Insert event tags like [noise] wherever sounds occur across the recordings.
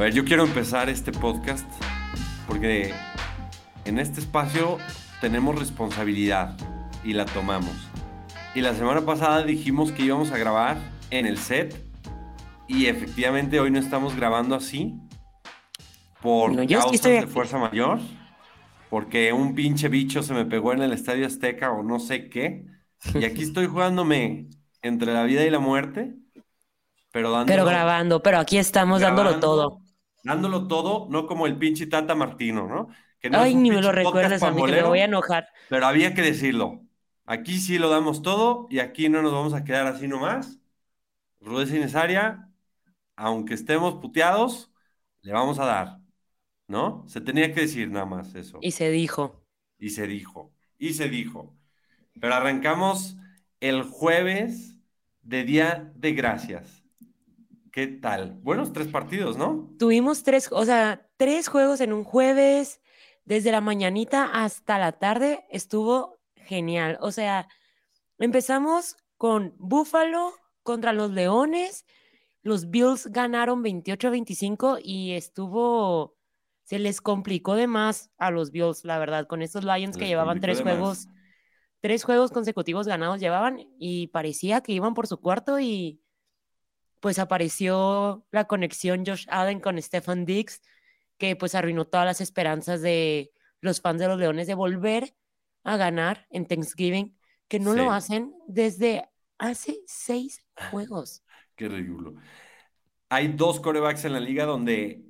ver, yo quiero empezar este podcast porque en este espacio tenemos responsabilidad y la tomamos. Y la semana pasada dijimos que íbamos a grabar en el set y efectivamente hoy no estamos grabando así por No, causas de fuerza mayor, porque un pinche bicho se me pegó en el Estadio Azteca o no sé qué. Y aquí estoy jugándome entre la vida y la muerte, pero dándolo, Pero grabando, pero aquí estamos dándolo grabando, todo. Dándolo todo, no como el pinche Tata Martino, ¿no? Que no Ay, ni me lo recuerdes a mí, que me voy a enojar. pero había que decirlo. Aquí sí lo damos todo y aquí no nos vamos a quedar así nomás. Rudeza innecesaria, aunque estemos puteados, le vamos a dar, ¿no? Se tenía que decir nada más eso. Y se dijo. Y se dijo, y se dijo. Pero arrancamos el jueves de Día de Gracias. ¿Qué tal? Buenos tres partidos, ¿no? Tuvimos tres, o sea, tres juegos en un jueves, desde la mañanita hasta la tarde, estuvo genial. O sea, empezamos con Buffalo contra los Leones, los Bills ganaron 28 a 25 y estuvo, se les complicó de más a los Bills, la verdad, con estos Lions que les llevaban tres más. juegos, tres juegos consecutivos ganados llevaban y parecía que iban por su cuarto y pues apareció la conexión Josh Allen con Stefan Diggs, que pues arruinó todas las esperanzas de los fans de los Leones de volver a ganar en Thanksgiving, que no Sí. lo hacen desde hace seis juegos. Qué ridículo. Hay dos corebacks en la liga donde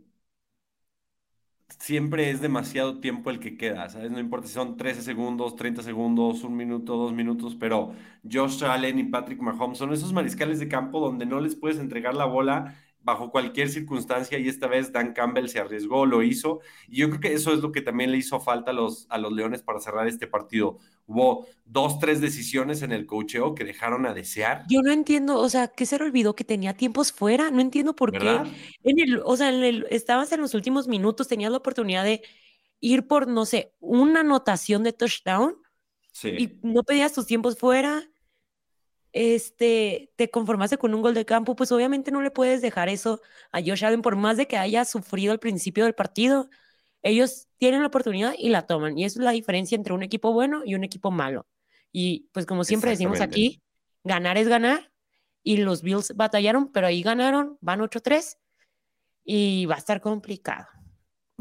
siempre es demasiado tiempo el que queda, ¿sabes? No importa si son 13 segundos, 30 segundos, un minuto, dos minutos, pero Josh Allen y Patrick Mahomes son esos mariscales de campo donde no les puedes entregar la bola bajo cualquier circunstancia y esta vez Dan Campbell se arriesgó, lo hizo y yo creo que eso es lo que también le hizo falta a los, a los Leones para cerrar este partido. Hubo dos, tres decisiones en el cocheo que dejaron a desear, Yo no entiendo, o sea, ¿qué se le olvidó que tenía tiempos fuera? No entiendo por ¿verdad? qué. En el, o sea, en el, estabas en los últimos minutos, tenías la oportunidad de ir por, no sé, una anotación de touchdown Sí. y no pedías tus tiempos fuera, este, te conformaste con un gol de campo, pues obviamente no le puedes dejar eso a Josh Allen, por más de que haya sufrido al principio del partido, ellos tienen la oportunidad y la toman, y esa es la diferencia entre un equipo bueno y un equipo malo. Y pues como siempre decimos aquí, ganar es ganar, y los Bills batallaron, pero ahí ganaron, van 8-3, y va a estar complicado.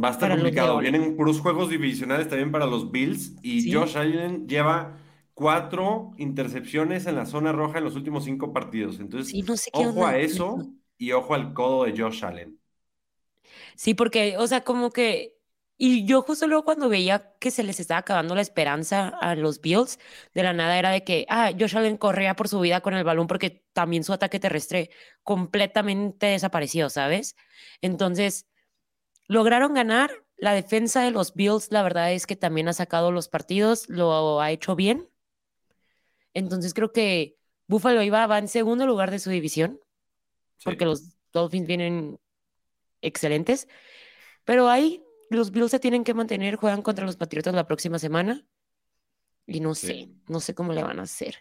Va a estar complicado. Vienen puros juegos divisionales también para los Bills y Sí. Josh Allen lleva cuatro intercepciones en la zona roja en los últimos cinco partidos. Entonces, Sí, no sé qué ojo a eso. y ojo al codo de Josh Allen. Sí, porque, o sea, como que, y yo justo luego cuando veía que se les estaba acabando la esperanza a los Bills, de la nada era de que, ah, Josh Allen corría por su vida con el balón porque también su ataque terrestre completamente desapareció, ¿sabes? Entonces, lograron ganar. La defensa de los Bills, la verdad es que también ha sacado los partidos, lo ha hecho bien. Entonces creo que Buffalo iba, va en segundo lugar de su división Sí. porque los Dolphins vienen excelentes. Pero ahí los Bills se tienen que mantener, juegan contra los Patriotas la próxima semana. Y no Sí. sé, no sé cómo le van a hacer.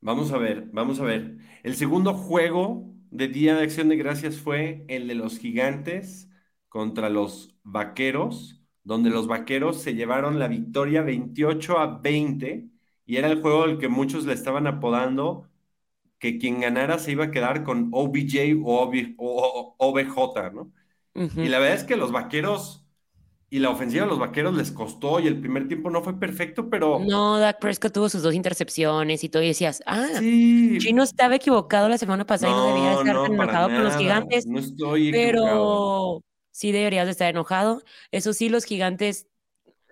Vamos a ver, vamos a ver. El segundo juego de Día de Acción de Gracias fue el de los Gigantes contra los Vaqueros, donde los Vaqueros se llevaron la victoria 28 a 20 y era el juego al que muchos le estaban apodando que quien ganara se iba a quedar con OBJ o, OB o- o- OBJ, ¿no? Ujú. Y la verdad es que los Vaqueros y la ofensiva de los Vaqueros les costó y el primer tiempo no fue perfecto, pero No, Dak Prescott tuvo sus dos intercepciones y todo, y decías, ah, sí. Chino estaba equivocado la semana pasada y no debería No, estar no, enojado con los gigantes, No estoy equivocado. pero sí deberías de estar enojado. Eso sí, los gigantes,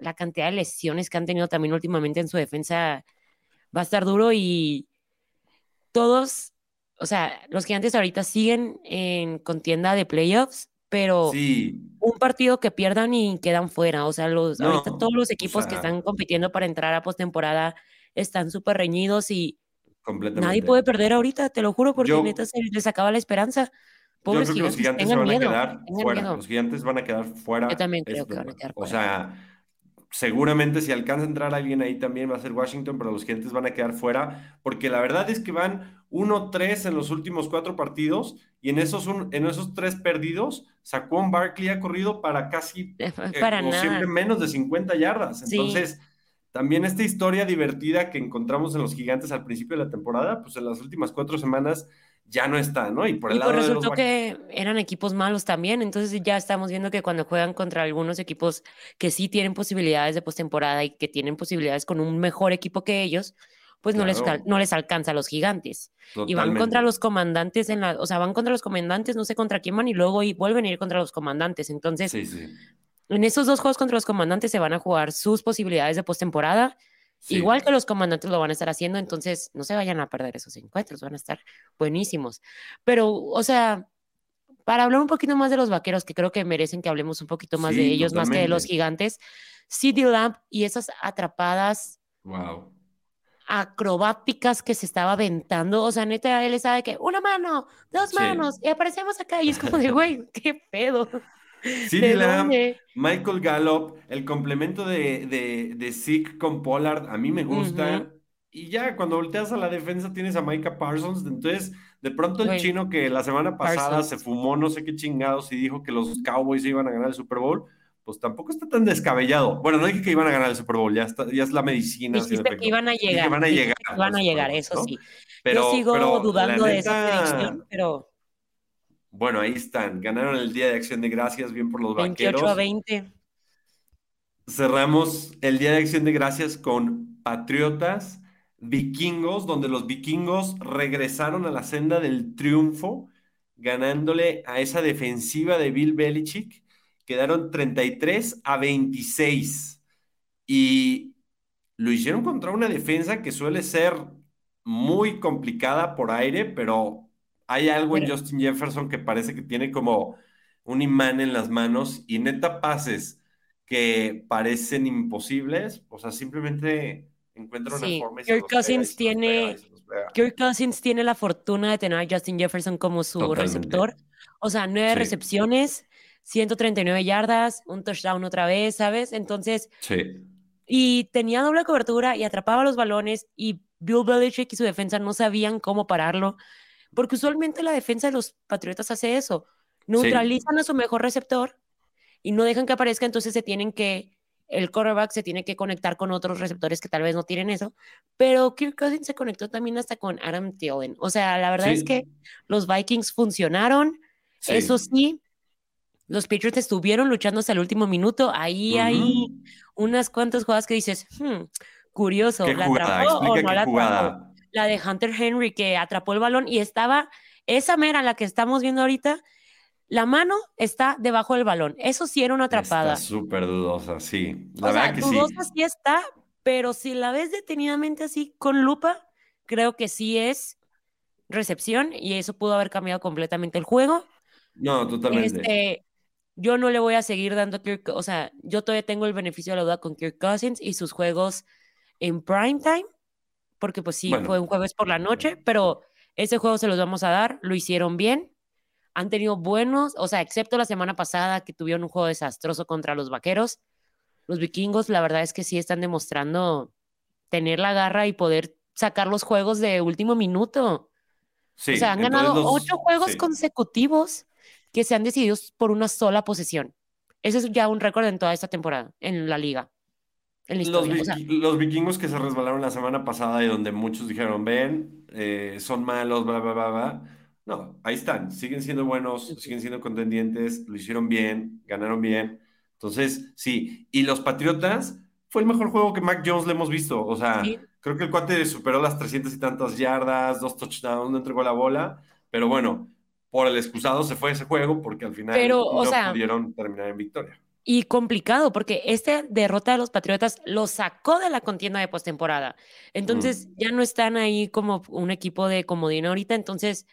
la cantidad de lesiones que han tenido también últimamente en su defensa va a estar duro y todos, o sea, los gigantes ahorita siguen en contienda de playoffs, pero Sí, un partido que pierdan y quedan fuera. O sea, los, No, ahorita todos los o equipos que sea- están compitiendo para entrar a postemporada están súper reñidos y nadie puede perder ahorita, te lo juro, porque Yo- neta se les acaba la esperanza. Yo Pobres creo que los gigantes, gigantes se van a miedo, quedar tengan fuera. miedo. Los gigantes van a quedar fuera. Yo también creo este que van a quedar O fuera. sea, seguramente si alcanza a entrar alguien ahí también va a ser Washington, pero los gigantes van a quedar fuera, porque la verdad es que van 1-3 en los últimos cuatro partidos y en esos, en esos tres perdidos, Saquon Barkley ha corrido para casi, [laughs] eh, para como siempre, menos de 50 yardas. Entonces, también esta historia divertida que encontramos en los gigantes al principio de la temporada, pues en las últimas cuatro semanas ya no está, ¿no? Y por el lado pues resultó que eran equipos malos también, entonces ya estamos viendo que cuando juegan contra algunos equipos que sí tienen posibilidades de postemporada y que tienen posibilidades con un mejor equipo que ellos, pues no, les, no les alcanza a los gigantes. Y van contra los comandantes en la, o sea, van contra los comandantes, no sé contra quién van y luego y vuelven a ir contra los comandantes. Entonces, en esos dos juegos contra los comandantes se van a jugar sus posibilidades de postemporada Igual que los comandantes lo van a estar haciendo, entonces no se vayan a perder esos encuentros, van a estar buenísimos. Pero, o sea, para hablar un poquito más de los vaqueros, que creo que merecen que hablemos un poquito más de ellos, más que de los gigantes, CD Lamp y esas atrapadas wow. acrobáticas que se estaba aventando, o sea, neta, él sabe que una mano, dos manos, y aparecemos acá, y es como de, [laughs] güey, qué pedo. CD Lamb, Michael Gallup, el complemento de, de, de Zeke con Pollard, a mí me gusta. Y ya cuando volteas a la defensa tienes a Micah Parsons. Entonces, de pronto el chino que la semana pasada se fumó no sé qué chingados y dijo que los Cowboys iban a ganar el Super Bowl, pues tampoco está tan descabellado. Bueno, no dije que iban a ganar el Super Bowl, ya, está, ya es la medicina. Dijiste que iban a llegar. Que van a llegar. van a llegar, eso sí. Pero, Yo sigo dudando de esa predicción, pero bueno, ahí están. Ganaron el Día de Acción de Gracias, bien por los 28 vaqueros. a 20. Cerramos el Día de Acción de Gracias con Patriotas, Vikingos, donde los vikingos regresaron a la senda del triunfo, ganándole a esa defensiva de Bill Belichick. Quedaron 33 a 26. Y lo hicieron contra una defensa que suele ser muy complicada por aire, pero hay algo en Justin Jefferson que parece que tiene como un imán en las manos y neta pases que parecen imposibles, o sea, simplemente encuentra una forma. Kirk Cousins tiene, Kirk Cousins tiene la fortuna de tener a Justin Jefferson como su receptor. O sea, nueve recepciones, 139 yardas, un touchdown otra vez, ¿sabes? Entonces, sí. y tenía doble cobertura y atrapaba los balones y Bill Belichick y su defensa no sabían cómo pararlo porque usualmente la defensa de los Patriotas hace eso, neutralizan a su mejor receptor y no dejan que aparezca, entonces se tienen que, el quarterback se tiene que conectar con otros receptores que tal vez no tienen eso, pero Kirk Cousins se conectó también hasta con Adam Thielen, o sea, la verdad es que los Vikings funcionaron, eso sí, los Patriots estuvieron luchando hasta el último minuto, ahí hay unas cuantas jugadas que dices, hmm, curioso, ¿la atrapó o no la atrapó? La de Hunter Henry que atrapó el balón y estaba, esa mera, la que estamos viendo ahorita, la mano está debajo del balón. Eso sí era una atrapada. Está súper dudosa, sí. La o verdad sea, que dudosa sí. está, pero si la ves detenidamente así con lupa, creo que sí es recepción y eso pudo haber cambiado completamente el juego. No, totalmente. Este, yo no le voy a seguir dando Kirk, o sea, yo todavía tengo el beneficio de la duda con Kirk Cousins y sus juegos en prime time porque pues sí, fue un jueves por la noche, pero ese juego se los vamos a dar, lo hicieron bien, han tenido buenos, o sea, excepto la semana pasada que tuvieron un juego desastroso contra los Vaqueros, los vikingos la verdad es que sí están demostrando tener la garra y poder sacar los juegos de último minuto. Sí, o sea, han ganado ocho juegos consecutivos que se han decidido por una sola posesión. Ese es ya un récord en toda esta temporada en la liga. Los, vikingos que se resbalaron la semana pasada y donde muchos dijeron, ven, eh, son malos, bla, bla, bla, bla. No, ahí están, siguen siendo buenos, siguen siendo contendientes, lo hicieron bien, ganaron bien. Entonces, sí, y los Patriotas fue el mejor juego que Mac Jones le hemos visto. O sea, creo que el cuate superó las 300 y tantas yardas, dos touchdowns, no entregó la bola, pero bueno, por el excusado se fue ese juego porque al final no pudieron terminar en victoria y complicado porque esta derrota de los Patriotas lo sacó de la contienda de postemporada. Entonces mm. ya no están ahí como un equipo de comodín ahorita. Entonces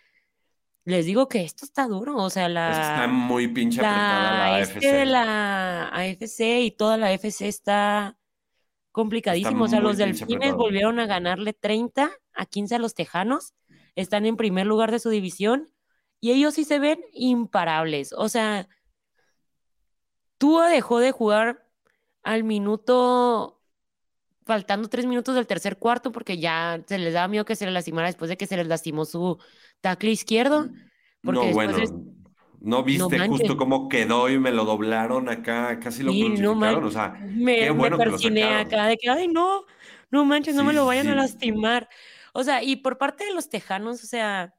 les digo que esto está duro. O sea, la. Está muy pinche apretada la este de la AFC y toda la AFC está complicadísimo. o sea, los Delfines volvieron a ganarle 30 a 15 a los Tejanos. Están en primer lugar de su división y ellos sí se ven imparables. O sea Tua dejó de jugar al minuto, faltando tres minutos del tercer cuarto, porque ya se les daba miedo que se les lastimara después de que se les lastimó su tackle izquierdo. Porque No, bueno, es- no no viste justo cómo quedó y me lo doblaron acá, casi lo Sí, no crucificaron, man- o sea, me, qué me bueno que lo persiné sacaron. acá de que, ay, no, no manches, no Sí, me lo sí, vayan a lastimar. O sea, y por parte de los tejanos, o sea,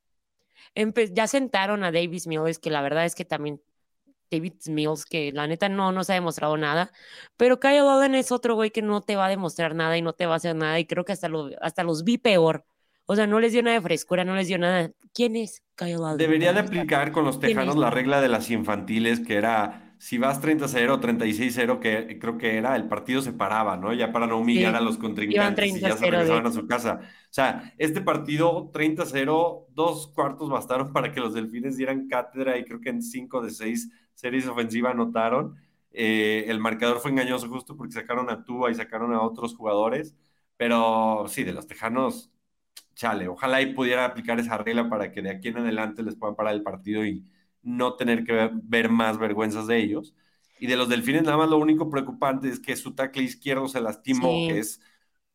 ya sentaron a Davis Mills, que la verdad es que también David Mills, que la neta no nos ha demostrado nada, pero Kyle Allen es otro güey que no te va a demostrar nada y no te va a hacer nada, y creo que hasta, lo, hasta los vi peor. O sea, no les dio nada de frescura, no les dio nada. ¿Quién es Kyle Allen? Debería de aplicar con los ¿quién tejanos la regla de las infantiles, que era, si vas 30-0, 36-0, que creo que era, el partido se paraba, ¿no? Ya para no humillar Sí, a los contrincantes y ya se 30-0 de regresaban a su casa. O sea, este partido 30-0, dos cuartos bastaron para que los delfines dieran cátedra y creo que en 5 de 6 series ofensivas anotaron. Eh, el marcador fue engañoso justo porque sacaron a Tua y sacaron a otros jugadores, pero sí, de los tejanos chale, ojalá y pudiera aplicar esa regla para que de aquí en adelante les puedan parar el partido y no tener que ver, más vergüenzas de ellos. Y de los delfines, nada más lo único preocupante es que su tackle izquierdo se lastimó, Sí. que es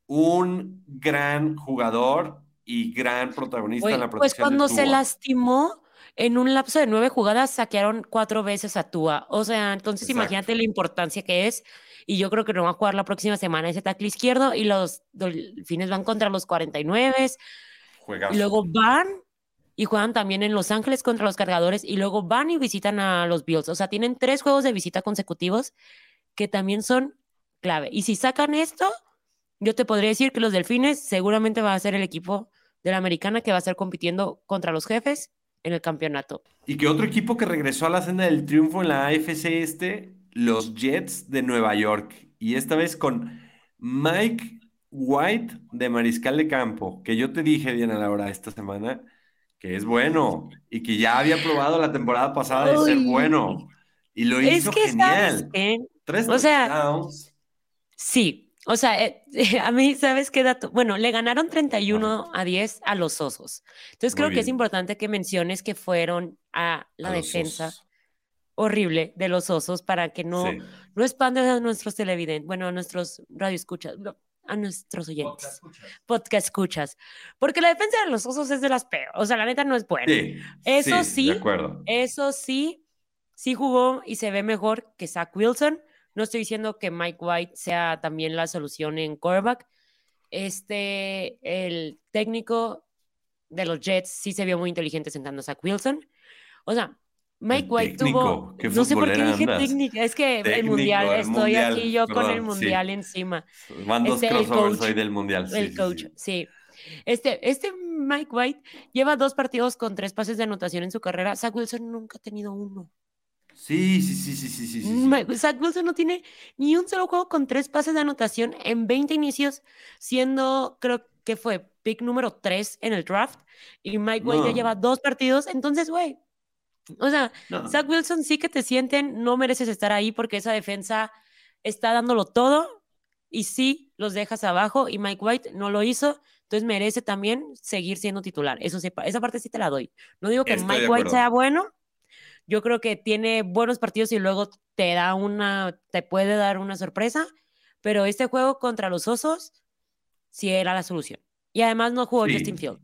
un gran jugador y gran protagonista en la pues protección cuando de se lastimó, en un lapso de nueve jugadas saquearon cuatro veces a Tua. O sea, entonces Exacto. imagínate la importancia que es. Y yo creo que no va a jugar la próxima semana ese tackle izquierdo. Y los delfines van contra los 49. Juegazo. Y luego van y juegan también en Los Ángeles contra los cargadores. Y luego van y visitan a los Bills. O sea, tienen tres juegos de visita consecutivos que también son clave. Y si sacan esto, yo te podría decir que los delfines seguramente va a ser el equipo de la americana que va a estar compitiendo contra los jefes en el campeonato. Y que otro equipo que regresó a la senda del triunfo en la AFC este, los Jets de Nueva York. Y esta vez con Mike White de Mariscal de Campo, que yo te dije, Diana Laura, esta semana, que es bueno y que ya había probado la temporada pasada de ser bueno. Y lo Es hizo que, ¿sabes genial. qué? Tres O sea, touchdowns. Sí, o sea, eh, [laughs] a mí, ¿sabes qué dato? Bueno, le ganaron 31 a 10 a los Osos. Entonces Muy creo que es importante que menciones que fueron a la A defensa horrible de los Osos para que no, Sí. no a nuestros televidentes, bueno, a nuestros radioescuchas, a nuestros oyentes, podcast escuchas, porque la defensa de los Osos es de las peores, o sea, la neta no es buena. Sí, Eso de sí, acuerdo. Eso sí, sí jugó y se ve mejor que Zach Wilson. No estoy diciendo que Mike White sea también la solución en quarterback. Este, el técnico de los Jets sí se vio muy inteligente sentando a Zach Wilson. O sea, Mike White tuvo. No sé por qué dije andas. técnica. Es que el mundial, el estoy mundial, aquí yo con el sí. mundial encima. Van dos Este, el coach, hoy del Mundial. sí, el sí, coach, sí. sí. Este, este Mike White lleva dos partidos con tres pases de anotación en su carrera. Zach Wilson nunca ha tenido uno. Sí, sí, sí, sí, sí, sí, sí, Zach Wilson no tiene ni un solo juego con tres pases de anotación en 20 inicios, siendo, creo que fue pick número 3 en el draft. Y Mike White ya No. lleva dos partidos. Entonces, güey, o sea, No. Zach Wilson sí que te sienten, no mereces estar ahí porque esa defensa está dándolo todo y sí los dejas abajo y Mike White no lo hizo, entonces merece también seguir siendo titular. Eso sí, esa parte sí te la doy. No digo que Estoy Mike White sea bueno, yo creo que tiene buenos partidos y luego te da una, te puede dar una sorpresa, pero este juego contra los Osos sí era la solución. Y además no jugó Sí. Justin Field,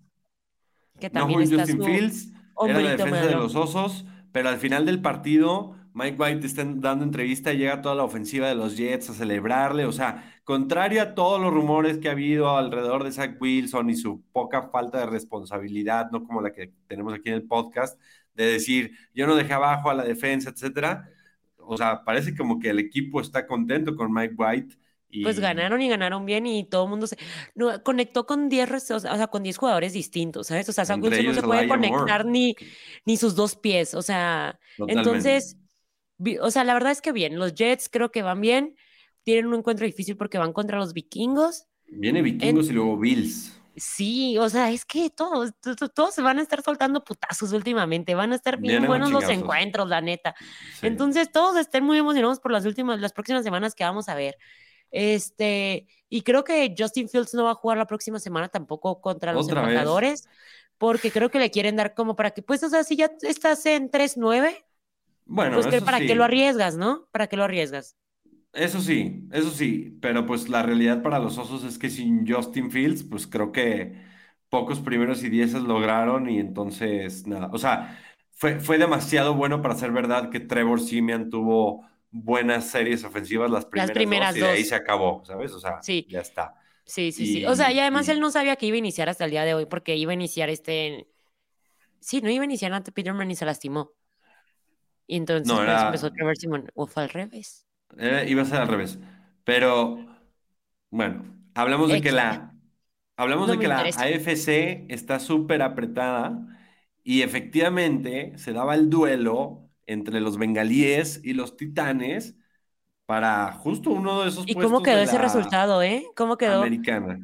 que No también jugó está Justin Fields, era la defensa de los Osos, pero al final del partido, Mike White está dando entrevista y llega toda la ofensiva de los Jets a celebrarle. O sea, contrario a todos los rumores que ha habido alrededor de Zach Wilson y su poca falta de responsabilidad, no como la que tenemos aquí en el podcast, de decir, yo no dejé abajo a la defensa, etcétera. O sea, parece como que el equipo está contento con Mike White. Y... Pues ganaron y ganaron bien y todo el mundo se no, conectó con 10 res- o sea, con 10 jugadores distintos, ¿sabes? O sea, Zach Wilson no se puede conectar Moore. ni, ni sus dos pies, o sea, Totalmente. entonces, o sea, la verdad es que bien, los Jets creo que van bien, tienen un encuentro difícil porque van contra los vikingos, Viene Vikingos y luego Bills. Sí, o sea, es que todos, to- to- todos se van a estar soltando putazos últimamente, van a estar bien buenos los encuentros, la neta. Sí. Entonces, todos estén muy emocionados por las últimas, las próximas semanas que vamos a ver. Este, y creo que Justin Fields no va a jugar la próxima semana tampoco contra los vez. empacadores, porque creo que le quieren dar como para que, pues, o sea, si ya estás en 3-9, Bueno, pues, que ¿para sí. qué lo arriesgas, no? ¿Para qué lo arriesgas? Eso sí, eso sí, pero pues la realidad para los Osos es que sin Justin Fields, pues creo que pocos primeros y dieces lograron y entonces nada, o sea, fue, fue demasiado bueno para ser verdad que Trevor Simeon tuvo buenas series ofensivas las Las primeras dos y de ahí se acabó, ¿sabes? O sea, Sí, ya está. sí, sí, sí. O sea, y Y, además él no sabía que iba a iniciar hasta el día de hoy, porque iba a iniciar este. Sí, no iba a iniciar ante Peterman y se lastimó. Y entonces no, eso empezó Trevor Simon. O fue al revés. Era- iba a ser al revés. Pero bueno, hablamos de que la, hablamos no de que la. AFC está súper apretada y efectivamente se daba el duelo entre los bengalíes y los titanes para justo uno de esos ¿Y cómo quedó de ese resultado, eh? ¿Cómo quedó? americana.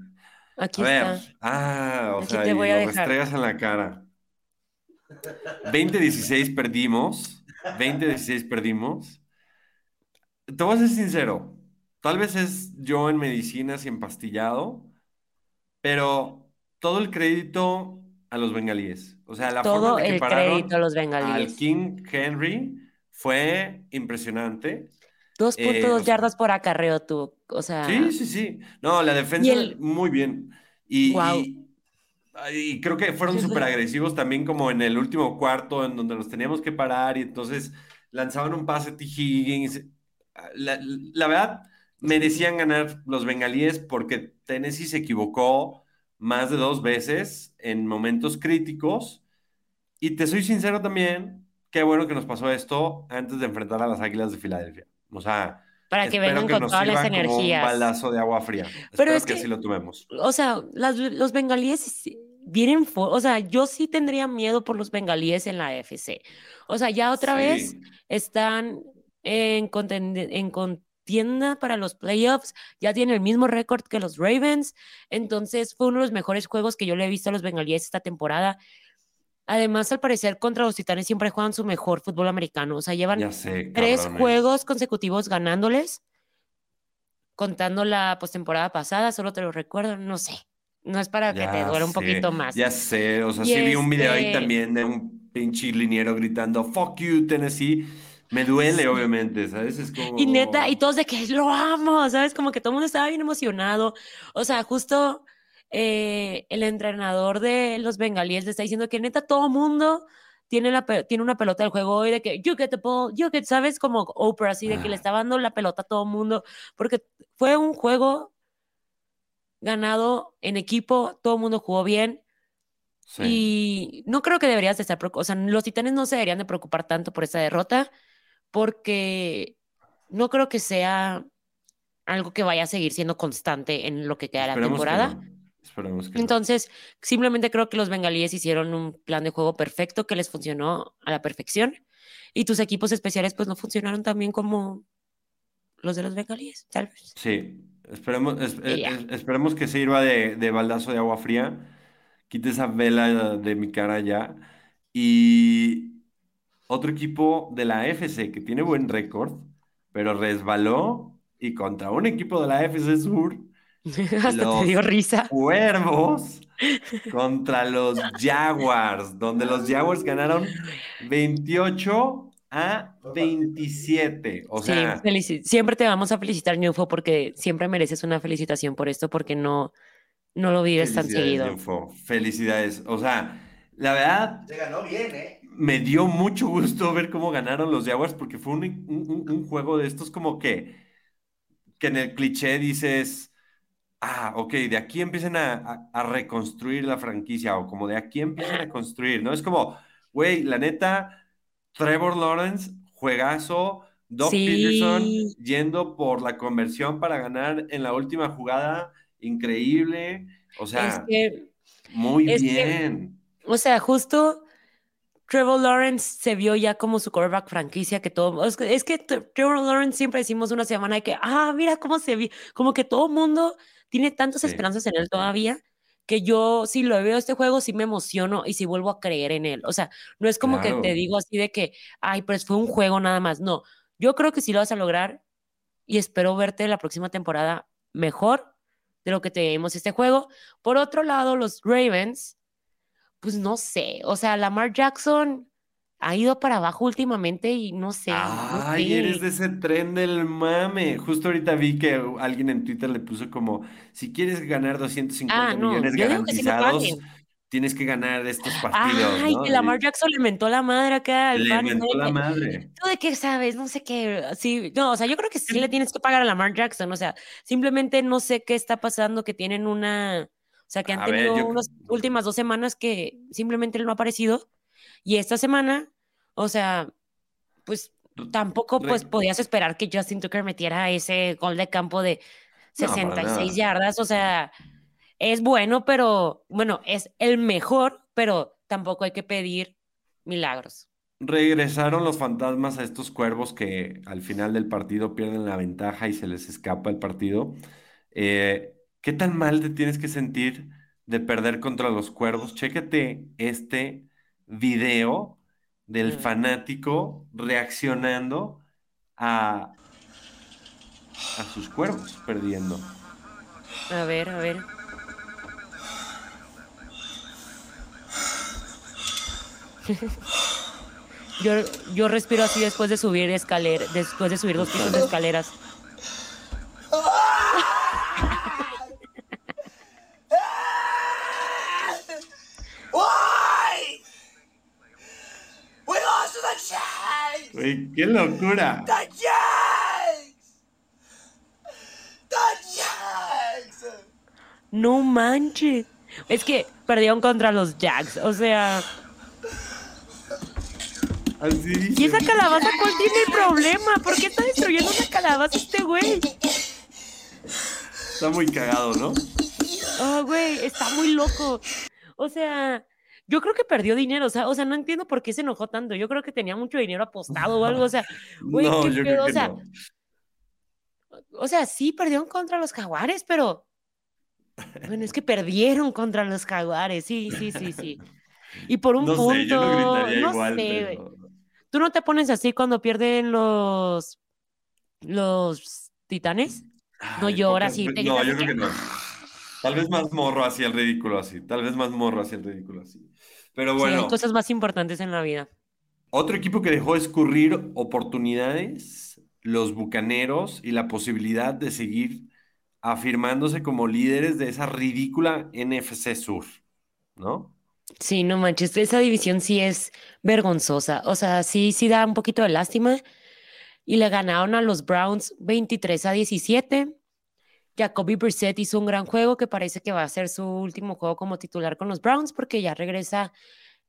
Aquí A ver, está. ah, o Aquí sea, te y voy a dejar. restregas en la cara. 20-16 perdimos. 20-16 perdimos. Te voy a ser sincero. Tal vez es yo en medicinas y empastillado, pero todo el crédito a los bengalíes. O sea, la forma en Todo la que el crédito a los al bengalíes. King Henry fue impresionante. Eh, 2.2 o sea, yardas por acarreo tú. O sí, sea, sí, sí. No, la defensa el. muy bien. Y, Wow. y- y creo que fueron súper agresivos también como en el último cuarto en donde nos teníamos que parar y entonces lanzaban un pase T. Higgins. La, la verdad, merecían ganar los bengalíes porque Tennessee se equivocó más de dos veces en momentos críticos. Y te soy sincero también, qué bueno que nos pasó esto antes de enfrentar a las Águilas de Filadelfia. O sea, Para que vengan que con nos todas las sirva como un energías. baldazo de agua fría. Pero Espero es que así que, lo tomemos. o sea, las- los bengalíes vienen, o sea, yo sí tendría miedo por los bengalíes en la AFC. O sea, ya otra vez están en, en contienda para los playoffs, ya tienen el mismo récord que los Ravens, entonces fue uno de los mejores juegos que yo le he visto a los bengalíes esta temporada. Además, al parecer, contra los Titanes siempre juegan su mejor fútbol americano, o sea, llevan ya sé, tres juegos consecutivos ganándoles, contando la postemporada pasada, solo te lo recuerdo, no sé, no es para que te Ya duela un poquito más. ya sé. O sea, Y sí vi un video ahí este, también de un pinche liniero gritando, fuck you, Tennessee. Me duele, sí. obviamente, ¿sabes? Es Y neta, y todos de que lo amo, ¿sabes? Como que todo el mundo estaba bien emocionado. O sea, justo eh, el entrenador de los bengalíes le está diciendo que neta todo el mundo tiene, la, tiene una pelota del juego hoy de que you get the ball, you get, ¿sabes? Como Oprah, así de que le estaba dando la pelota a todo el mundo, porque fue un juego ganado en equipo, todo el mundo jugó bien. sí. Y no creo que deberías de estar preocupado. O sea, los titanes no se deberían de preocupar tanto por esta derrota, porque no creo que sea algo que vaya a seguir siendo constante en lo que queda la que temporada. no. Esperemos que no. Entonces, simplemente creo que los bengalíes hicieron un plan de juego perfecto que les funcionó a la perfección. Y tus equipos especiales, pues no funcionaron tan bien como los de los bengalíes, tal vez. Sí, esperemos, es- es- esperemos que sirva de, de baldazo de agua fría. Quite esa vela de mi cara ya. Y otro equipo de la AFC que tiene buen récord, pero resbaló y contra un equipo de la AFC Sur, [laughs] Hasta te dio los risa. Cuervos [laughs] contra los Jaguars, donde los Jaguars ganaron 28 a 27. O Sí, sea, felici- siempre te vamos a felicitar, Ñufo, porque siempre mereces una felicitación por esto, porque no, no lo vives tan felicidades, seguido. Felicidades. O sea, la verdad, Se ganó bien, ¿eh? Me dio mucho gusto ver cómo ganaron los Jaguars porque fue un, un- juego de estos como que, que en el cliché dices, ah, ok, de aquí empiezan a, a- a reconstruir la franquicia o como de aquí empiezan a construir, ¿no? Es como, güey, la neta, Trevor Lawrence, juegazo, Doug Peterson yendo por la conversión para ganar en la última jugada, increíble, o es sea, que, muy que, bien. o sea, justo Trevor Lawrence se vio ya como su quarterback franquicia que todo, es que, es que Tre- Trevor Lawrence siempre decimos una semana de que, ah, mira cómo se vio, como que todo mundo tiene tantas Sí, esperanzas en él todavía que yo si lo veo este juego sí me emociono y sí vuelvo a creer en él. O sea, no es como que te digo así de que, ay, pues fue un juego nada más. No, yo creo que sí lo vas a lograr y espero verte la próxima temporada mejor de lo que te vimos este juego. Por otro lado, los Ravens, pues no sé, o sea, Lamar Jackson ha ido para abajo últimamente y no sé. Ay, eres de ese tren del mame. Justo ahorita vi que alguien en Twitter le puso como, si quieres ganar 250 ah, millones garantizados, tienes que ganar estos partidos. Ay, que Lamar Jackson le mentó la madre acá al Le mentó la madre. ¿Tú de qué sabes? No sé qué. Sí, no, o sea, yo creo que sí le tienes que pagar a Lamar Jackson. O sea, simplemente no sé qué está pasando, que tienen una. O sea, que han tenido unas últimas dos semanas que simplemente él no ha aparecido. Y esta semana, o sea, pues tampoco pues podías esperar que Justin Tucker metiera ese gol de campo de 66 yardas. O sea, es bueno, pero bueno, es el mejor, pero tampoco hay que pedir milagros. Regresaron los fantasmas a estos cuervos que al final del partido pierden la ventaja y se les escapa el partido. Eh, ¿Qué tan mal te tienes que sentir de perder contra los cuervos? Chécate este video del fanático reaccionando a, a sus cuervos perdiendo. A ver, a ver. [laughs] yo, yo respiro así después de subir escaleras, después de subir dos pisos de escaleras. Qué locura. The No manches. Es que perdieron contra los Jags, o sea. ¿Y esa calabaza cuál tiene el problema? ¿Por qué está destruyendo una calabaza este güey? Está muy cagado, ¿no? Oh, güey, está muy loco. O sea, yo creo que perdió dinero, o sea, o sea, no entiendo por qué se enojó tanto. Yo creo que tenía mucho dinero apostado o algo, o sea, [laughs] güey, no, creo que o sea, no. o sea, sí perdieron contra los jaguares, pero bueno, es que perdieron contra los jaguares, sí, sí, sí, sí. Y por un punto, sé, yo no, igual, sé, ¿Tú no te pones así cuando pierden los los titanes? No lloras y te No, yo creo que no. Tal vez más morro hacia el ridículo así. Tal vez más morro hacia el ridículo así. Pero bueno. Sí, hay cosas más importantes en la vida. Otro equipo que dejó escurrir oportunidades, los Bucaneros y la posibilidad de seguir afirmándose como líderes de esa ridícula NFC Sur, ¿no? Sí, no manches, esa división sí es vergonzosa. O sea, sí, sí da un poquito de lástima. Y le ganaron a los Browns 23 a 17. Jacoby Brissett hizo un gran juego que parece que va a ser su último juego como titular con los Browns porque ya regresa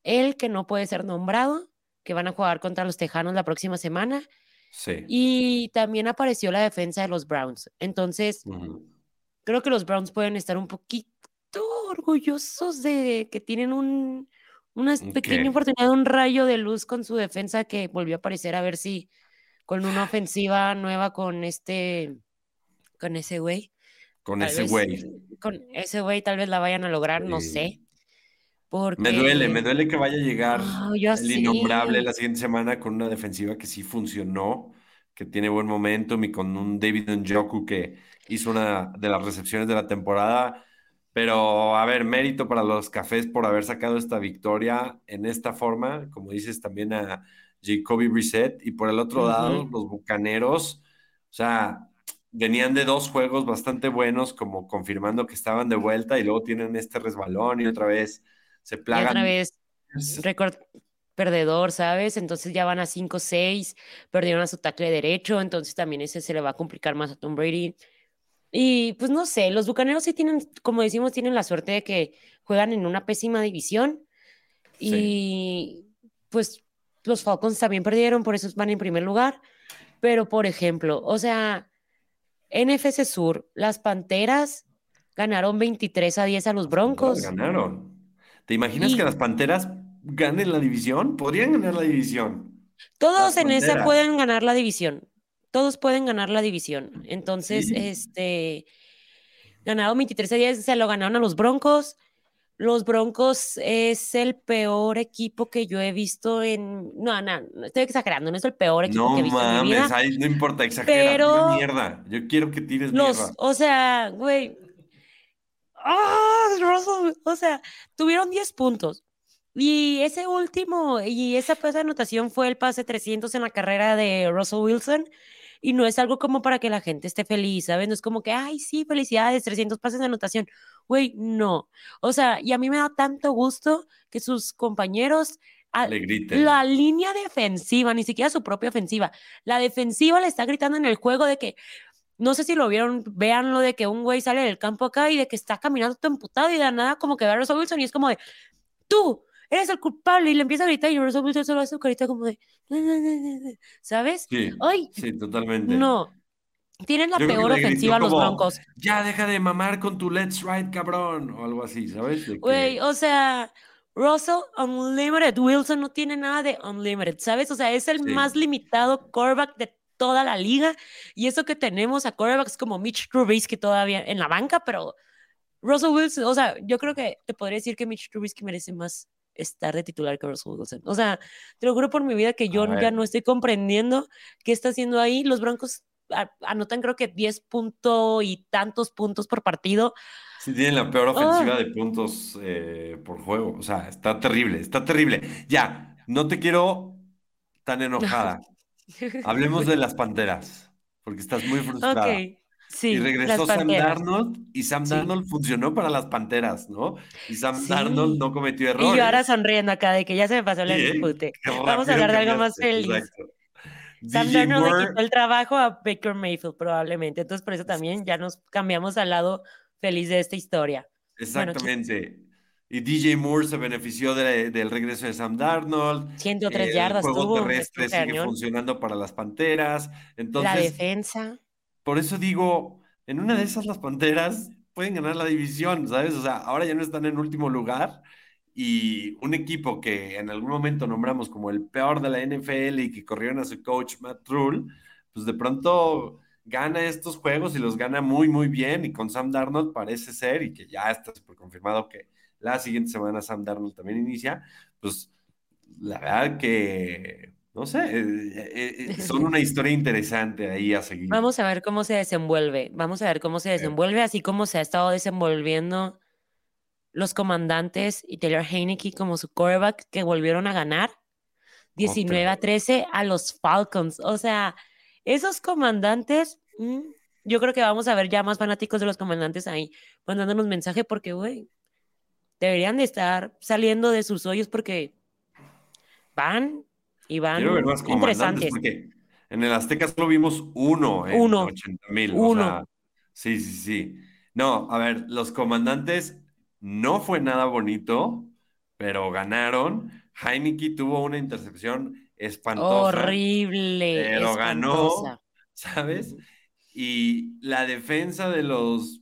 él que no puede ser nombrado, que van a jugar contra los Tejanos la próxima semana. Sí. Y también apareció la defensa de los Browns. Entonces, creo que los Browns pueden estar un poquito orgullosos de que tienen un, una pequeña oportunidad, un rayo de luz con su defensa que volvió a aparecer a ver si con una ofensiva nueva con este, con ese güey. Con ese güey. Con ese güey tal vez la vayan a lograr, no sé. Porque... Me duele, me duele que vaya a llegar el innombrable la siguiente semana con una defensiva que sí funcionó, que tiene buen momento y con un David Njoku que hizo una de las recepciones de la temporada. Pero, a ver, mérito para los cafés por haber sacado esta victoria en esta forma, como dices también a Jacoby Brissett, y por el otro lado, los Bucaneros, o sea, venían de dos juegos bastante buenos, como confirmando que estaban de vuelta, y luego tienen este resbalón y otra vez se plagan. Y otra vez, récord perdedor, ¿sabes? Entonces ya van a 5-6, perdieron a su tackle derecho, entonces también ese se le va a complicar más a Tom Brady. Y pues no sé, los Bucaneros sí tienen, como decimos, tienen la suerte de que juegan en una pésima división. Y pues los Falcons también perdieron, por eso van en primer lugar. Pero, por ejemplo, o sea, NFC Sur, las Panteras ganaron 23 a 10 a los Broncos. Ganaron. ¿Te imaginas que las Panteras ganen la división? Podrían ganar la división. Todos en esa pueden ganar la división todos pueden ganar la división. Entonces, este, ganado 23 a 10, se lo ganaron a los Broncos. Los Broncos es el peor equipo que yo he visto en. No, no, estoy exagerando, no es el peor equipo que he visto en mi vida. no importa, exagera, pero mierda. Yo quiero que tires los, mierda. O sea, güey. ¡Ah! o sea, tuvieron 10 puntos. Y ese último, y esa pues, anotación fue el pase 300 en la carrera de Russell Wilson. Y no es algo como para que la gente esté feliz, ¿sabes? No es como que, ay, sí, felicidades, 300 pases de anotación. Güey, no. O sea, y a mí me da tanto gusto que sus compañeros le griten. La línea defensiva, ni siquiera su propia ofensiva. La defensiva le está gritando en el juego de que, no sé si lo vieron, vean lo de que un güey sale del campo acá y de que está caminando todo emputado y de nada como que ve a Russell Wilson y es como de, tú, eres el culpable y le empieza a gritar y Russell Wilson solo hace su carita como de, ¿sabes? Sí, Ay, sí, totalmente. No. Tienen la peor ofensiva los Broncos. Ya deja de mamar con tu let's ride, cabrón. O algo así, ¿sabes? Güey, o sea, Russell Unlimited. Wilson no tiene nada de Unlimited, ¿sabes? O sea, es el más limitado quarterback de toda la liga. Y eso que tenemos a quarterbacks como Mitch Trubisky todavía en la banca, pero Russell Wilson, o sea, yo creo que te podría decir que Mitch Trubisky merece más estar de titular que Russell Wilson. O sea, te lo juro por mi vida que yo ya no estoy comprendiendo qué está haciendo ahí. Los Broncos anotan creo que 10 puntos y tantos puntos por partido. Sí, tienen la peor ofensiva de puntos eh, por juego. O sea, está terrible, está terrible. Ya, no te quiero tan [laughs] enojada. [laughs] Hablemos de las Panteras, porque estás muy frustrada. Sí, y regresó Sam Darnold y Sam Darnold funcionó para las Panteras, ¿no? Y Sam Darnold no cometió errores. Y yo ahora sonriendo acá de que ya se me pasó el disfrute. [laughs] Vamos a hablar de algo más feliz. Exacto. Sam Darnold le quitó el trabajo a Baker Mayfield probablemente, entonces por eso también ya nos cambiamos al lado feliz de esta historia. Exactamente. y DJ Moore se benefició del regreso de Sam Darnold. 103 yardas El juego terrestre sigue funcionando para las Panteras. Entonces, la defensa. Por eso digo, en una de esas las Panteras pueden ganar la división, ¿sabes? O sea, ahora ya no están en último lugar y un equipo que en algún momento nombramos como el peor de la NFL y que corrieron a su coach Matt Rule, pues de pronto gana estos juegos y los gana muy, muy bien. Y con Sam Darnold parece ser, y que ya está por confirmado que la siguiente semana Sam Darnold también inicia, pues la verdad que, no sé, eh, eh, son [laughs] una historia interesante ahí a seguir. Vamos a ver cómo se desenvuelve, vamos a ver cómo se desenvuelve, así como se ha estado desenvolviendo los comandantes y Taylor Heineke como su quarterback que volvieron a ganar 19 a 13 a los Falcons. O sea, esos comandantes, mm, yo creo que vamos a ver ya más fanáticos de los comandantes ahí mandándonos mensaje porque, güey, deberían de estar saliendo de sus hoyos porque van y van Quiero ver más interesantes. Porque en el Azteca solo vimos uno en uno, 80 mil. Uno. sí, sí, sí. No, a ver, los comandantes no fue nada bonito, pero ganaron. Heineke tuvo una intercepción espantosa. Horrible. Pero ganó, ¿sabes? Y la defensa de los,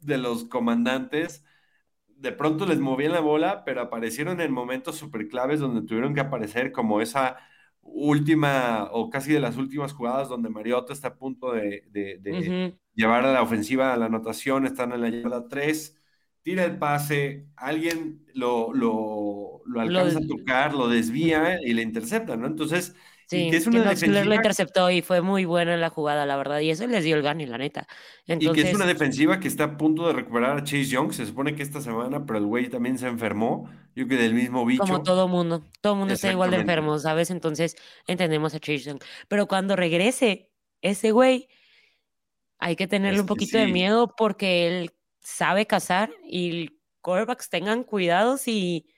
de los comandantes, de pronto les movían la bola, pero aparecieron en momentos súper claves donde tuvieron que aparecer, como esa última o casi de las últimas jugadas donde Mariota está a punto de, llevar a la ofensiva a la anotación, están en la yarda 3 tira el pase, alguien lo, lo, lo alcanza a tocar, lo desvía y le intercepta, ¿no? Entonces, sí, que es una defensiva... lo interceptó y fue muy buena la jugada, la verdad, y eso les dio el gane, la neta. Y que es una defensiva que está a punto de recuperar a Chase Young, se supone que esta semana, pero el güey también se enfermó, yo que del mismo bicho. Como todo mundo, todo mundo está igual de enfermo, ¿sabes? Entonces, entendemos a Chase Young. Pero cuando regrese ese güey, hay que tenerle un poquito de miedo porque él sabe cazar y quarterbacks tengan cuidado si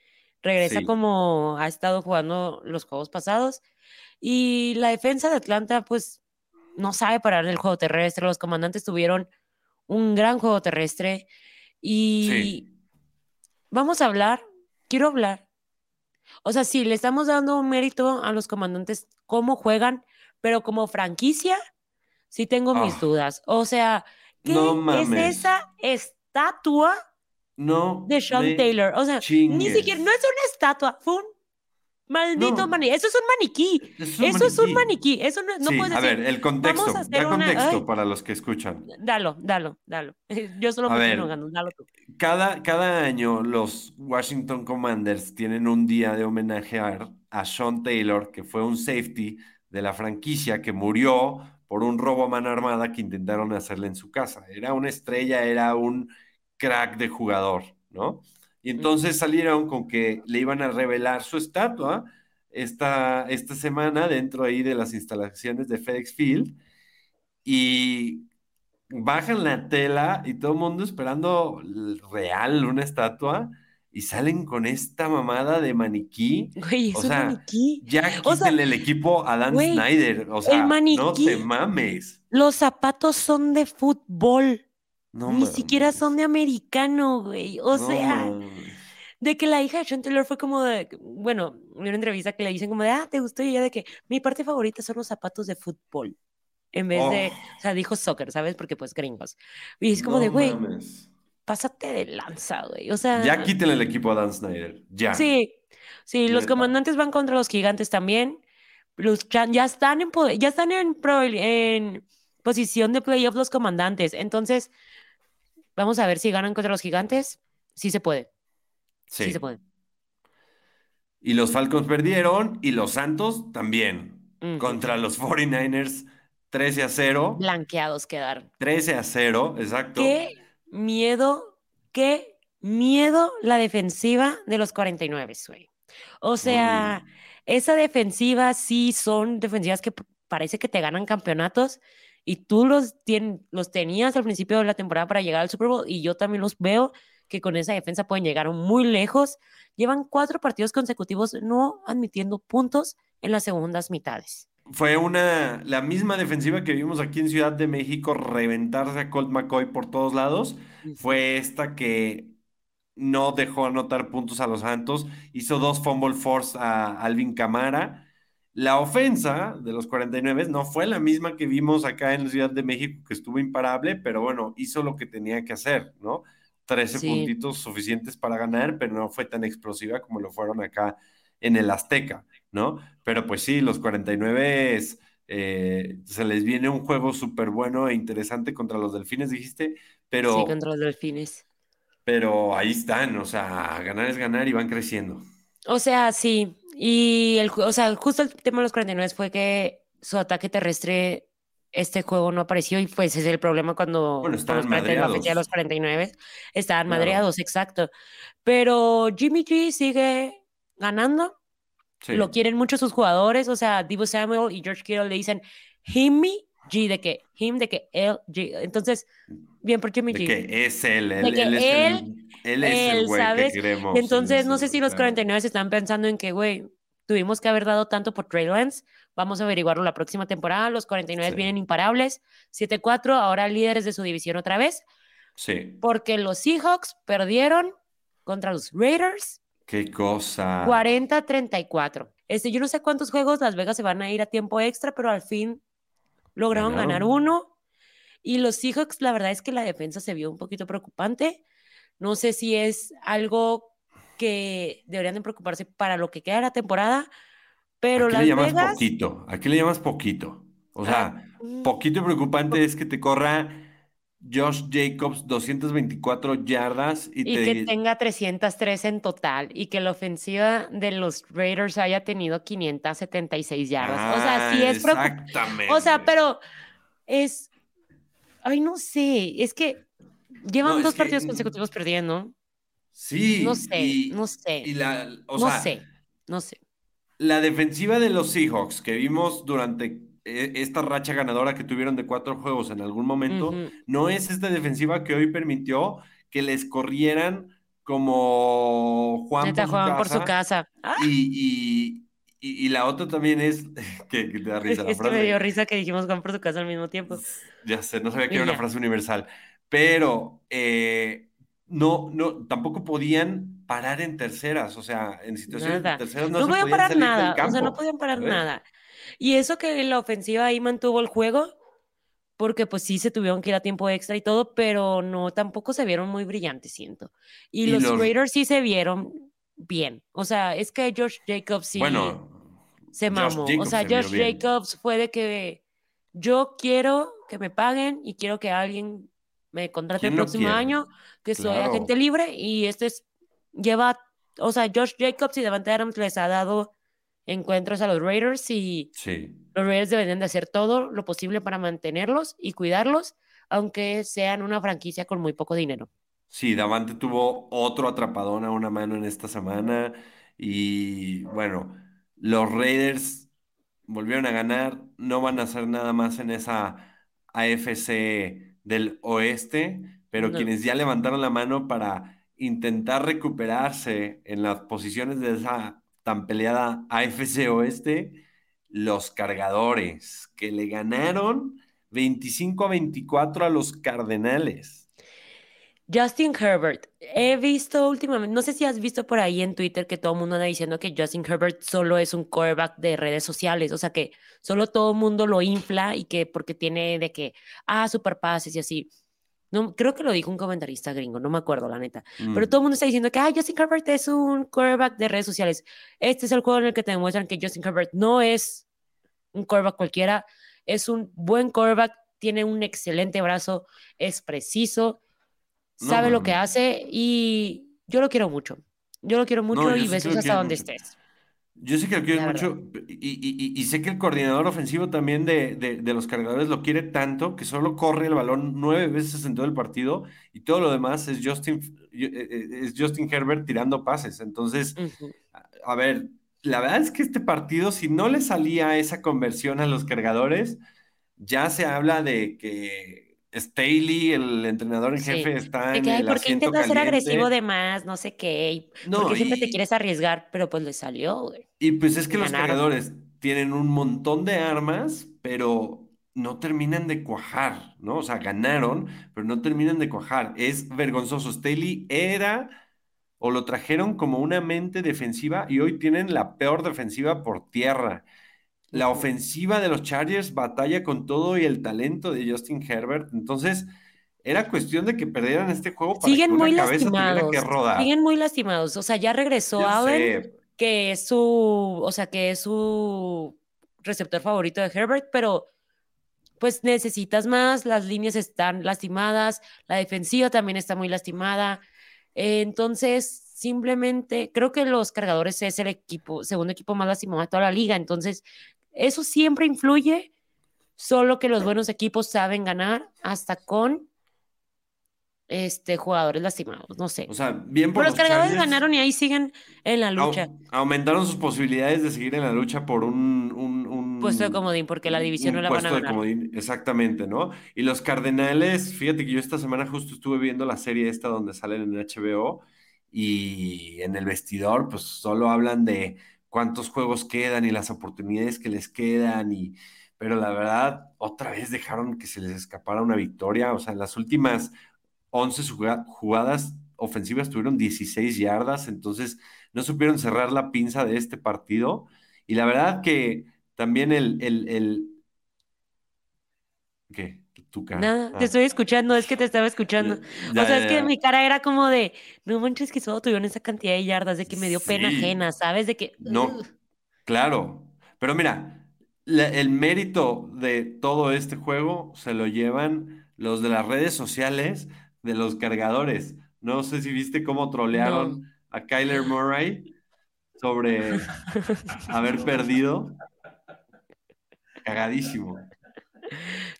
regresa como ha estado jugando los juegos pasados. Y la defensa de Atlanta, pues, no sabe parar el juego terrestre. Los comandantes tuvieron un gran juego terrestre. Y vamos a hablar, quiero hablar. O sea, sí, le estamos dando un mérito a los comandantes, cómo juegan, pero como franquicia, sí tengo mis ah. dudas. O sea, ¿qué es esa estatua no de Sean Taylor. O sea, ni siquiera, no es una estatua, fue un maldito maniquí. Eso es un maniquí. Eso es un maniquí. Eso no, no puedes A ver, el contexto. Da contexto para los que escuchan. Dalo, dalo, dalo. [laughs] Yo solo me estoy dalo tú. Cada, cada año los Washington Commanders tienen un día de homenaje a Sean Taylor, que fue un safety de la franquicia que murió por un robo a mano armada que intentaron hacerle en su casa. Era una estrella, era un crack de jugador, ¿no? Y entonces salieron con que le iban a revelar su estatua esta, esta semana dentro ahí de las instalaciones de FedEx Field. Y bajan la tela y todo el mundo esperando real una estatua y salen con esta mamada de maniquí. Güey, es o un sea, maniquí. ya O sea, el equipo a Dan güey, Snyder. O sea, no maniquí- te mames. Los zapatos son de fútbol. No Ni siquiera son de americano, güey. O No sea, de que la hija de Sean Taylor fue como de, bueno, en una entrevista que le dicen como de, ah, ¿te gustó? Y ella de que mi parte favorita son los zapatos de fútbol. En vez de, Oh. o sea, dijo soccer, ¿sabes? Porque pues gringos. Y es como No de, güey, pásate de lanza, güey. O sea, Ya quítenle el equipo a Dan Snyder. Ya. sí, sí, los comandantes van contra los gigantes también. Los ya están en, poder- ya están en, en posición de playoff los comandantes. Entonces, vamos a ver si ganan contra los gigantes. Sí se puede, sí, Sí. se puede. Y los Falcons perdieron y los Santos también. Contra los 49ers, 13 a 0. Blanqueados quedaron. 13 a 0, exacto. Qué miedo, qué miedo la defensiva de los 49, güey. O sea, esa defensiva sí son defensivas que parece que te ganan campeonatos y tú los, tien- los tenías al principio de la temporada para llegar al Super Bowl y yo también los veo que con esa defensa pueden llegar muy lejos. Llevan cuatro partidos consecutivos no admitiendo puntos en las segundas mitades. Fue una, la misma defensiva que vimos aquí en Ciudad de México reventarse a Colt McCoy por todos lados. Fue esta que no dejó anotar puntos a los Santos, hizo dos fumble force a Alvin Camara. La ofensa de los 49 no fue la misma que vimos acá en Ciudad de México, que estuvo imparable, pero bueno, hizo lo que tenía que hacer, ¿no? 13 Sí. puntitos suficientes para ganar, pero no fue tan explosiva como lo fueron acá en el Azteca, ¿no? Pero pues sí, los 49 es, eh, se les viene un juego súper bueno e interesante contra los Delfines, dijiste, pero, Sí, contra los delfines. pero ahí están, o sea, ganar es ganar y van creciendo. O sea, sí. Y el, o sea, justo el tema de los 49 fue que su ataque terrestre, este juego no apareció y pues es el problema cuando Bueno, estaban los 49, la fecha de madreados. los 49 estaban Claro. madreados, exacto. Pero Jimmy G sigue ganando, Sí. lo quieren mucho sus jugadores, o sea, Divo Samuel y George Kittle le dicen Jimmy G de que him de que él G. Entonces, bien por Jimmy De G. que es él, él, que él es él- el, él es el güey que queremos. Entonces, es no sé si los claro. 49 están pensando en que, güey, tuvimos que haber dado tanto por Trey Lance. Vamos a averiguarlo la próxima temporada. Los 49 Sí. vienen imparables. 7-4, ahora líderes de su división otra vez. Sí, Porque los Seahawks perdieron contra los Raiders qué cosa. 40-34. Este, yo no sé cuántos juegos Las Vegas se van a ir a tiempo extra, pero al fin lograron ganar uno. Y los Seahawks, la verdad es que la defensa se vio un poquito preocupante. No sé si es algo que deberían de preocuparse para lo que queda de la temporada, pero ¿A qué Las le llamas Vegas... poquito? ¿A qué le llamas poquito? O sea, mm, poquito preocupante es que te corra Josh Jacobs 224 yardas y, y te que tenga 303 en total y que la ofensiva de los Raiders haya tenido 576 yardas. o sea, sí Ah, es preocupante. O sea, pero es. Ay, no sé. Es que llevan No, dos que- partidos consecutivos perdiendo. Sí, No sé, y, no sé. y la, o no sea, sé, no sé. la defensiva de los Seahawks que vimos durante eh, esta racha ganadora que tuvieron de cuatro juegos en algún momento, no es esta defensiva que hoy permitió que les corrieran como Juan Neta, por su juegan por su casa. casa. Ah, Y, y, y, la otra también es [laughs] que, que te da risa la es que me frase. dio risa que dijimos Juan por su casa al mismo tiempo. Ya sé, no sabía que era una frase universal. Pero eh, no, no, tampoco podían parar en terceras. O sea, en situaciones Nada. terceras no, No, se podían parar salir del nada. O sea, no campo, podían parar ¿sabes? nada. Y eso que la ofensiva ahí mantuvo el juego, porque pues sí se tuvieron que ir a tiempo extra y todo, pero no, tampoco se vieron muy brillantes, siento. Y, Y los, los- Raiders sí se vieron bien. O sea, es que Josh Jacobs sí Bueno, se mamó. o sea, se bien. Jacobs fue de que yo quiero que me paguen y quiero que alguien me contrate el ¿Quién no próximo año, que soy agente libre y este es, lleva, o sea, Josh Jacobs y Devante Adams les ha dado encuentros a los Raiders y sí. los Raiders deberían de hacer todo lo posible para mantenerlos y cuidarlos, aunque sean una franquicia con muy poco dinero. Sí, Davante tuvo otro atrapadón a una mano en esta semana y bueno, los Raiders volvieron a ganar, no van a hacer nada más en esa AFC del oeste, pero No. quienes ya levantaron la mano para intentar recuperarse en las posiciones de esa tan peleada AFC oeste, los cargadores, que le ganaron 25 a 24 a los Cardenales. Justin Herbert. He visto últimamente, no sé si has visto por ahí en Twitter que todo el mundo anda diciendo que Justin Herbert solo es un quarterback de redes sociales, o sea que solo todo el mundo lo infla y que porque tiene de que, ah, super pases y así. No, creo que lo dijo un comentarista gringo, no me acuerdo la neta. Pero Mm. todo el mundo está diciendo que, ah, Justin Herbert es un quarterback de redes sociales. Este es el juego en el que te demuestran que Justin Herbert no es un quarterback cualquiera, es un buen quarterback, tiene un excelente brazo, es preciso, No, sabe lo que hace y yo lo quiero mucho. Yo lo quiero mucho y sí besos hasta quiero donde mucho. estés. Yo sé que lo verdad. mucho y, y- sé que el coordinador ofensivo también de, de- de los cargadores lo quiere tanto que solo corre el balón nueve veces en todo el partido y todo lo demás es Justin, eh, eh, es Justin Herbert tirando pases. Entonces, a, a ver, la verdad es que este partido, si no le salía esa conversión a los cargadores, ya se habla de que Staley, el entrenador en Sí. jefe, está De en el ¿por qué intentas ser agresivo de más? No sé qué. No, ¿Por qué siempre te quieres arriesgar? Pero pues le salió, güey. Y pues es que los cargadores tienen un montón de armas, pero no terminan de cuajar, ¿no? O sea, ganaron, pero no terminan de cuajar. Es vergonzoso. Staley era o lo trajeron como una mente defensiva y hoy tienen la peor defensiva por tierra. La ofensiva de los Chargers batalla con todo y el talento de Justin Herbert. Entonces, era cuestión de que perdieran este juego para Siguen que una muy cabeza lastimados. que rodar. Siguen muy lastimados. O sea, ya regresó Allen, que es su, o sea, que es su receptor favorito de Herbert, pero pues necesitas más, las líneas están lastimadas, la defensiva también está muy lastimada. Entonces, simplemente creo que los cargadores es el equipo, segundo equipo más lastimado de toda la liga. Entonces, eso siempre influye, solo que los buenos equipos saben ganar hasta con este, jugadores lastimados, no sé. o sea, bien por Pero los cargadores Chargers. ganaron y ahí siguen en la lucha. aumentaron sus posibilidades de seguir en la lucha por un, un, un- Puesto de comodín, porque la división no la van a puesto de ganar. comodín, exactamente, ¿no? Y los Cardenales, fíjate que yo esta semana justo estuve viendo la serie esta donde salen en HBO y en el vestidor, pues solo hablan de cuántos juegos quedan y las oportunidades que les quedan y pero la verdad, otra vez dejaron que se les escapara una victoria, o sea, en las últimas 11 juga- jugadas ofensivas tuvieron 16 yardas, entonces no supieron cerrar la pinza de este partido. Y la verdad que también el, el... ¿Qué? Tu cara. Nada, Ah, te estoy escuchando, es que te estaba escuchando. ya, o sea, ya, es que ya. mi cara era como de, no manches que solo tuvieron esa cantidad de yardas, de que me dio pena ajena, ¿sabes? De que, No, claro. Pero mira, la- el mérito de todo este juego se lo llevan los de las redes sociales de los cargadores. No sé si viste cómo trolearon a Kyler Murray sobre [laughs] haber perdido. Cagadísimo.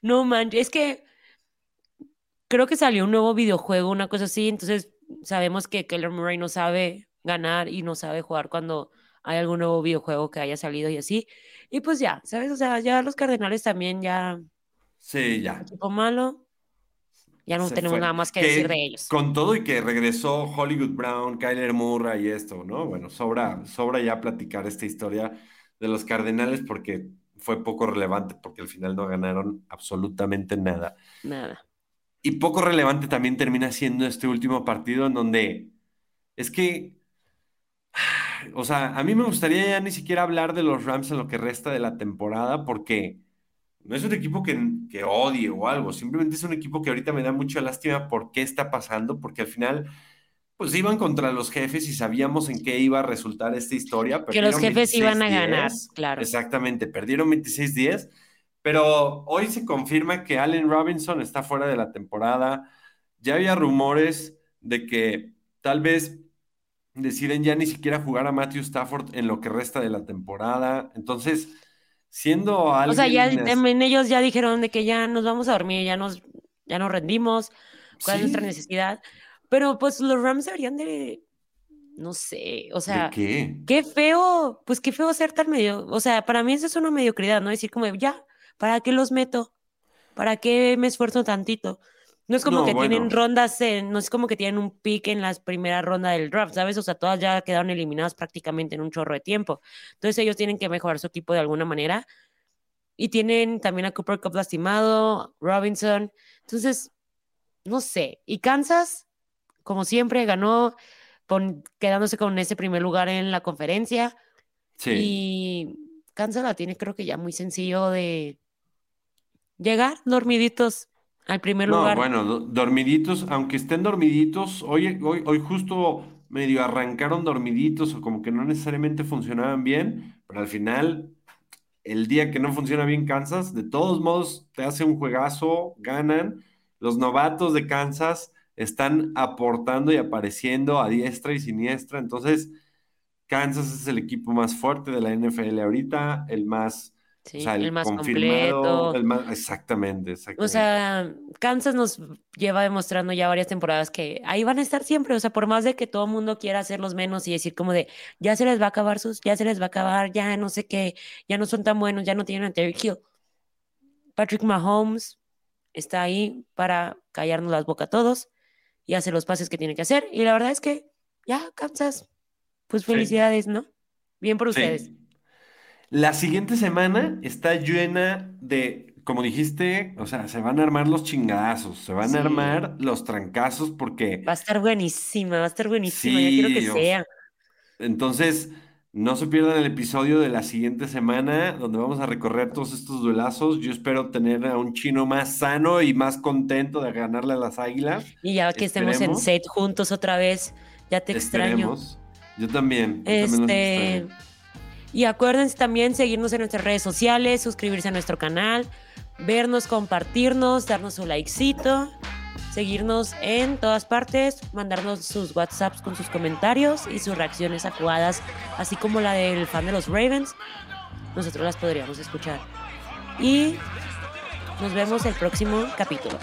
No manches, es que creo que salió un nuevo videojuego, una cosa así, entonces sabemos que Keller Murray no sabe ganar y no sabe jugar cuando hay algún nuevo videojuego que haya salido y así. Y pues ya, ¿sabes? O sea, ya los Cardenales también ya, Sí, ya. equipo malo, ya no Se tenemos fue. nada más que Que decir de ellos. Con todo y que regresó Hollywood Brown, Kyler Murray y esto, ¿no? Bueno, sobra, sobra ya platicar esta historia de los Cardenales porque fue poco relevante, porque al final no ganaron absolutamente nada. Nada. Y poco relevante también termina siendo este último partido en donde es que, [sighs] o sea, a mí me gustaría ya ni siquiera hablar de los Rams en lo que resta de la temporada porque no es un equipo que, que odie o algo, simplemente es un equipo que ahorita me da mucha lástima por qué está pasando, porque al final, pues iban contra los jefes y sabíamos en qué iba a resultar esta historia. Que los jefes iban a ganar, 26-10. claro. Exactamente, perdieron 26-10, pero hoy se confirma que Allen Robinson está fuera de la temporada. Ya había rumores de que tal vez deciden ya ni siquiera jugar a Matthew Stafford en lo que resta de la temporada. Entonces, siendo O sea, ya alguien... también ellos ya dijeron de que ya nos vamos a dormir, ya nos, ya nos rendimos, cuál es nuestra necesidad. Pero pues los Rams deberían de, no sé, o sea, ¿De qué? qué feo, pues qué feo ser tan medio, o sea, para mí eso es una mediocridad, ¿no? Decir como, ya, ¿para qué los meto? ¿Para qué me esfuerzo tantito? No es como No, que tienen rondas, en- no es como que tienen un pick en la primera ronda del draft, ¿sabes? O sea, todas ya quedaron eliminadas prácticamente en un chorro de tiempo. Entonces ellos tienen que mejorar su equipo de alguna manera. Y tienen también a Cooper Cup lastimado, Robinson. Entonces, no sé. Y Kansas, como siempre, ganó pon- quedándose con ese primer lugar en la conferencia. Sí. Y Kansas la tiene creo que ya muy sencillo de llegar dormiditos al primer No, lugar. bueno, do- dormiditos, aunque estén dormiditos, hoy, hoy, hoy justo medio arrancaron dormiditos o como que no necesariamente funcionaban bien, pero al final, el día que no funciona bien Kansas, de todos modos te hace un juegazo, ganan. Los novatos de Kansas están aportando y apareciendo a diestra y siniestra, entonces Kansas es el equipo más fuerte de la NFL ahorita, el más, Sí, o sea, el, el más confirmado, completo. el más, exactamente, O exactamente. sea, Kansas nos lleva demostrando ya varias temporadas que ahí van a estar siempre. O sea, por más de que todo el mundo quiera hacerlos menos y decir como de, ya se les va a acabar sus, ya se les va a acabar, ya no sé qué, ya no son tan buenos, ya no tienen a Terry Hill. Patrick Mahomes está ahí para callarnos las bocas a todos y hacer los pases que tiene que hacer. Y la verdad es que ya, Kansas, pues Sí. felicidades, ¿no? Bien por ustedes. Sí. La siguiente semana está llena de, como dijiste, o sea, se van a armar los chingadazos, se van Sí. a armar los trancazos porque Va a estar buenísima, va a estar buenísima. ya quiero que sea. entonces no se pierdan el episodio de la siguiente semana donde vamos a recorrer todos estos duelazos. Yo espero tener a un chino más sano y más contento de ganarle a las águilas. Y ya que estemos en set juntos otra vez, ya te extraño. Esperemos. Yo también. yo también los Este, extraño. y acuérdense también seguirnos en nuestras redes sociales, suscribirse a nuestro canal, vernos, compartirnos, darnos su likecito, seguirnos en todas partes, mandarnos sus WhatsApps con sus comentarios y sus reacciones a así como la del fan de los Ravens. Nosotros las podríamos escuchar. Y nos vemos el próximo capítulo.